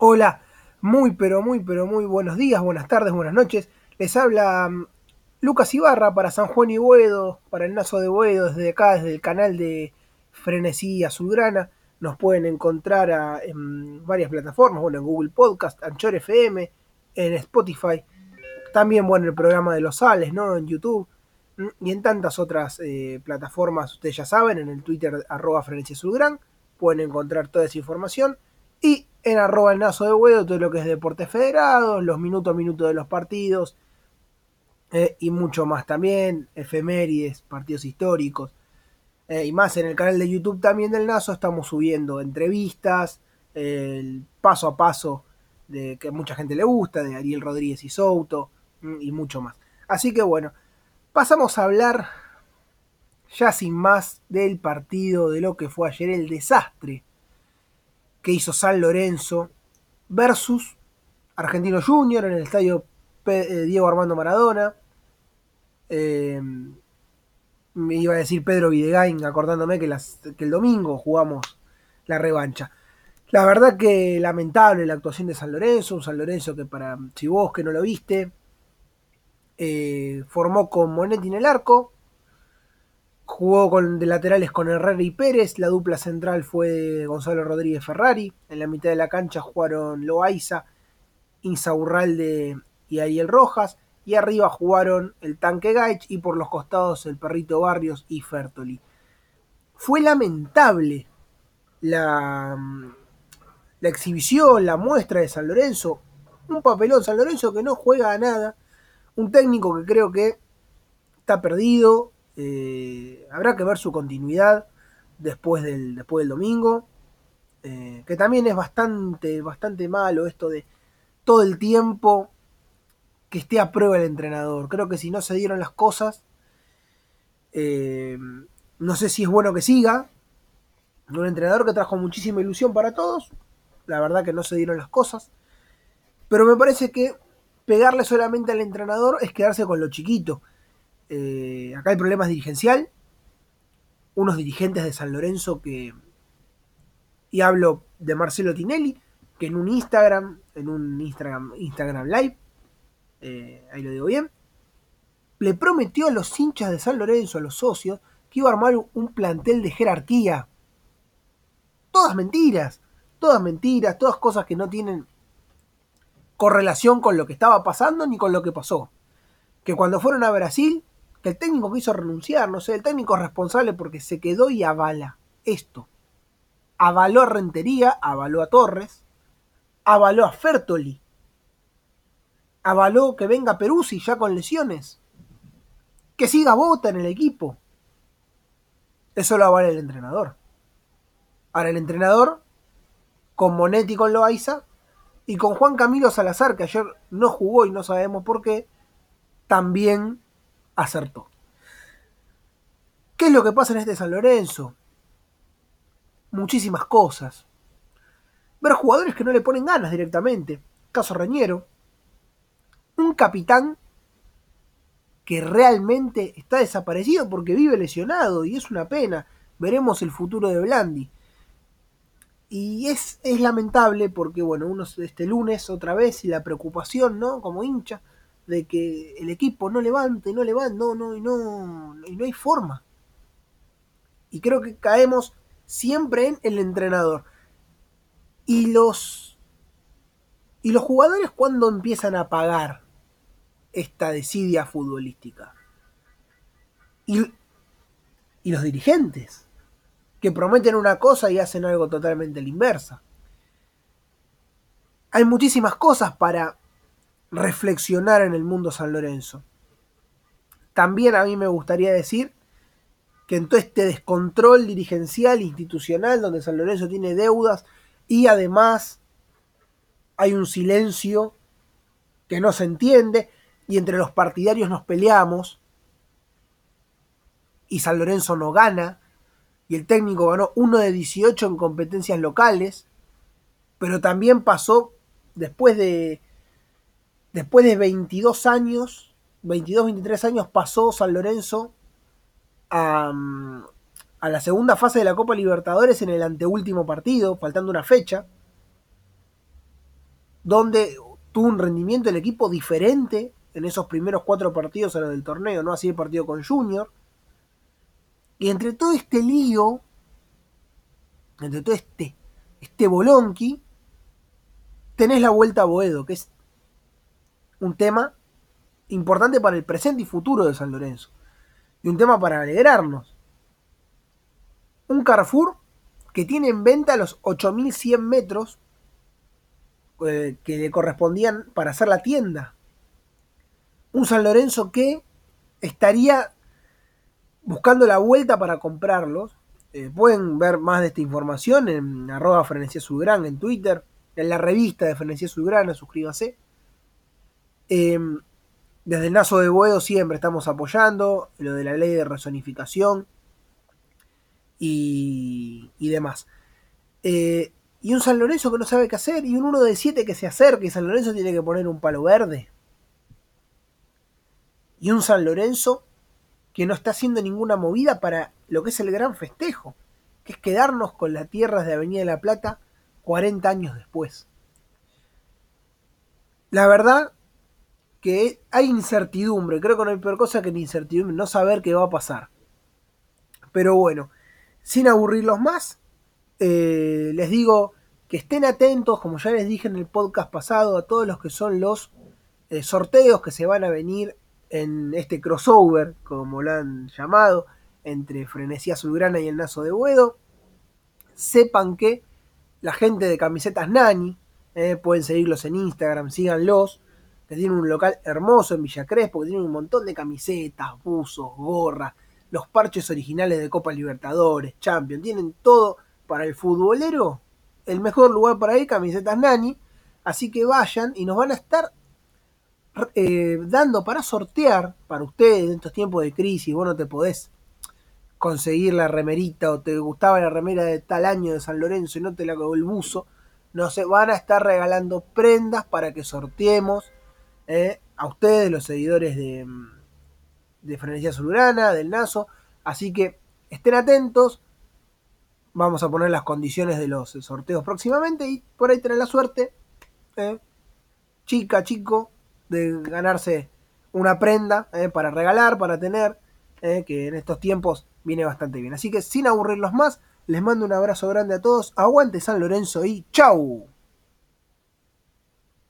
Hola, muy pero muy pero muy buenos días, buenas tardes, buenas noches. Les habla mm, Lucas Ibarra para San Juan y Boedo, para el Nazo de Boedo, desde acá, desde el canal de Frenesí Azulgrana. Nos pueden encontrar en varias plataformas, bueno, en Google Podcast, Anchor FM, en Spotify, también, bueno, el programa de los Sales, ¿no? En YouTube mm, y en tantas otras eh, plataformas, ustedes ya saben, en el Twitter arroba Frenesí pueden encontrar toda esa información. Y en arroba el nazo de huevo, todo lo que es deportes federados, los minutos a minutos de los partidos eh, y mucho más también, efemérides, partidos históricos. eh, y más en el canal de YouTube también del Nazo estamos subiendo entrevistas, el paso a paso de que mucha gente le gusta, de Ariel Rodríguez y Souto mm, y mucho más. Así que bueno, pasamos a hablar ya sin más del partido, de lo que fue ayer el desastre que hizo San Lorenzo versus Argentino Junior en el estadio eh, Diego Armando Maradona. Eh, me iba a decir Pedro Videgain, acordándome que el domingo jugamos la revancha. La verdad que lamentable la actuación de San Lorenzo, un San Lorenzo que para, si vos que no lo viste, eh, formó con Monetti en el arco, Jugó con, de laterales con Herrera y Pérez. La dupla central fue Gonzalo Rodríguez Ferrari. En la mitad de la cancha jugaron Loaiza, Insaurralde y Ariel Rojas. Y arriba jugaron el Tanque Gaich y por los costados el Perrito Barrios y Fertoli. Fue lamentable la, la exhibición, la muestra de San Lorenzo. Un papelón San Lorenzo que no juega a nada. Un técnico que creo que está perdido, eh, habrá que ver su continuidad después del, después del domingo. Eh, que también es bastante, bastante malo esto de todo el tiempo que esté a prueba el entrenador. Creo que si no se dieron las cosas, eh, no sé si es bueno que siga. Un entrenador que trajo muchísima ilusión para todos. La verdad que no se dieron las cosas. Pero me parece que pegarle solamente al entrenador es quedarse con lo chiquito. Eh, acá el problema es dirigencial. Unos dirigentes de San Lorenzo que. Y hablo de Marcelo Tinelli, que en un Instagram, en un Instagram, Instagram Live, eh, ahí lo digo bien, le prometió a los hinchas de San Lorenzo, a los socios, que iba a armar un plantel de jerarquía. Todas mentiras, todas mentiras, todas cosas que no tienen correlación con lo que estaba pasando ni con lo que pasó. Que cuando fueron a Brasil, que el técnico quiso renunciar, no sé, el técnico es responsable porque se quedó y avala esto. Avaló a Rentería, avaló a Torres, avaló a Fertoli, avaló que venga Peruzzi ya con lesiones, que siga Bota en el equipo. Eso lo avala el entrenador. Ahora el entrenador, con Monetti con Loaiza, y con Juan Camilo Salazar, que ayer no jugó y no sabemos por qué, también acertó. ¿Qué es lo que pasa en este San Lorenzo? Muchísimas cosas. Ver jugadores que no le ponen ganas directamente. Caso Reñero. Un capitán que realmente está desaparecido porque vive lesionado y es una pena. Veremos el futuro de Blandi. Y es, es lamentable porque, bueno, uno este lunes otra vez y la preocupación, ¿no? Como hincha, de que el equipo no levante, no levante, no, no, y no, y no hay forma. Y creo que caemos siempre en el entrenador. Y los, y los jugadores cuando empiezan a pagar esta desidia futbolística. Y, y los dirigentes que prometen una cosa y hacen algo totalmente la inversa. Hay muchísimas cosas para reflexionar en el mundo San Lorenzo. También a mí me gustaría decir que en todo este descontrol dirigencial, institucional, donde San Lorenzo tiene deudas y además hay un silencio que no se entiende y entre los partidarios nos peleamos y San Lorenzo no gana y el técnico ganó 1 de 18 en competencias locales, pero también pasó después de después de 22 años, 22, 23 años pasó San Lorenzo a, a la segunda fase de la Copa Libertadores en el anteúltimo partido, faltando una fecha. donde tuvo un rendimiento del equipo diferente en esos primeros cuatro partidos a los del torneo, no así el partido con Junior. Y entre todo este lío, entre todo este, este bolonqui, tenés la vuelta a Boedo, que es un tema importante para el presente y futuro de San Lorenzo. Y un tema para alegrarnos. Un Carrefour que tiene en venta los 8100 metros eh, que le correspondían para hacer la tienda. Un San Lorenzo que estaría buscando la vuelta para comprarlos. Eh, pueden ver más de esta información en arroba Frenesía en Twitter, en la revista de Frenesía Subgrana, suscríbase. Em, desde el Nazo de Buedo siempre estamos apoyando lo de la ley de rezonificación y, demás. Eh, y un San Lorenzo que no sabe qué hacer, y un 1 de 7 que se acerca, y San Lorenzo tiene que poner un palo verde. Y un San Lorenzo que no está haciendo ninguna movida para lo que es el gran festejo, que es quedarnos con las tierras de Avenida de la Plata 40 años después. La verdad que hay incertidumbre, creo que no hay peor cosa que la incertidumbre, no saber qué va a pasar. Pero bueno, sin aburrirlos más, eh, les digo que estén atentos, como ya les dije en el podcast pasado, a todos los que son los eh, sorteos que se van a venir en este crossover, como lo han llamado, entre Frenesía Azulgrana y el Nazo de Buedo. Sepan que la gente de camisetas Nani, eh, pueden seguirlos en Instagram, síganlos, que tienen un local hermoso en Villa Crespo, que tienen un montón de camisetas, buzos, gorras, los parches originales de Copa Libertadores, Champions, tienen todo para el futbolero, el mejor lugar para ir, camisetas Nani. Así que vayan y nos van a estar eh, dando para sortear para ustedes en estos tiempos de crisis. Vos no te podés conseguir la remerita o te gustaba la remera de tal año de San Lorenzo y no te la cagó el buzo. No se van a estar regalando prendas para que sorteemos eh, a ustedes, los seguidores de, de Frenesía Zulurana, del Naso. Así que estén atentos. Vamos a poner las condiciones de los sorteos próximamente y por ahí tener la suerte, eh, chica, chico, de ganarse una prenda eh, para regalar, para tener, que en estos tiempos viene bastante bien. Así que sin aburrirlos más, les mando un abrazo grande a todos, aguante San Lorenzo y chau.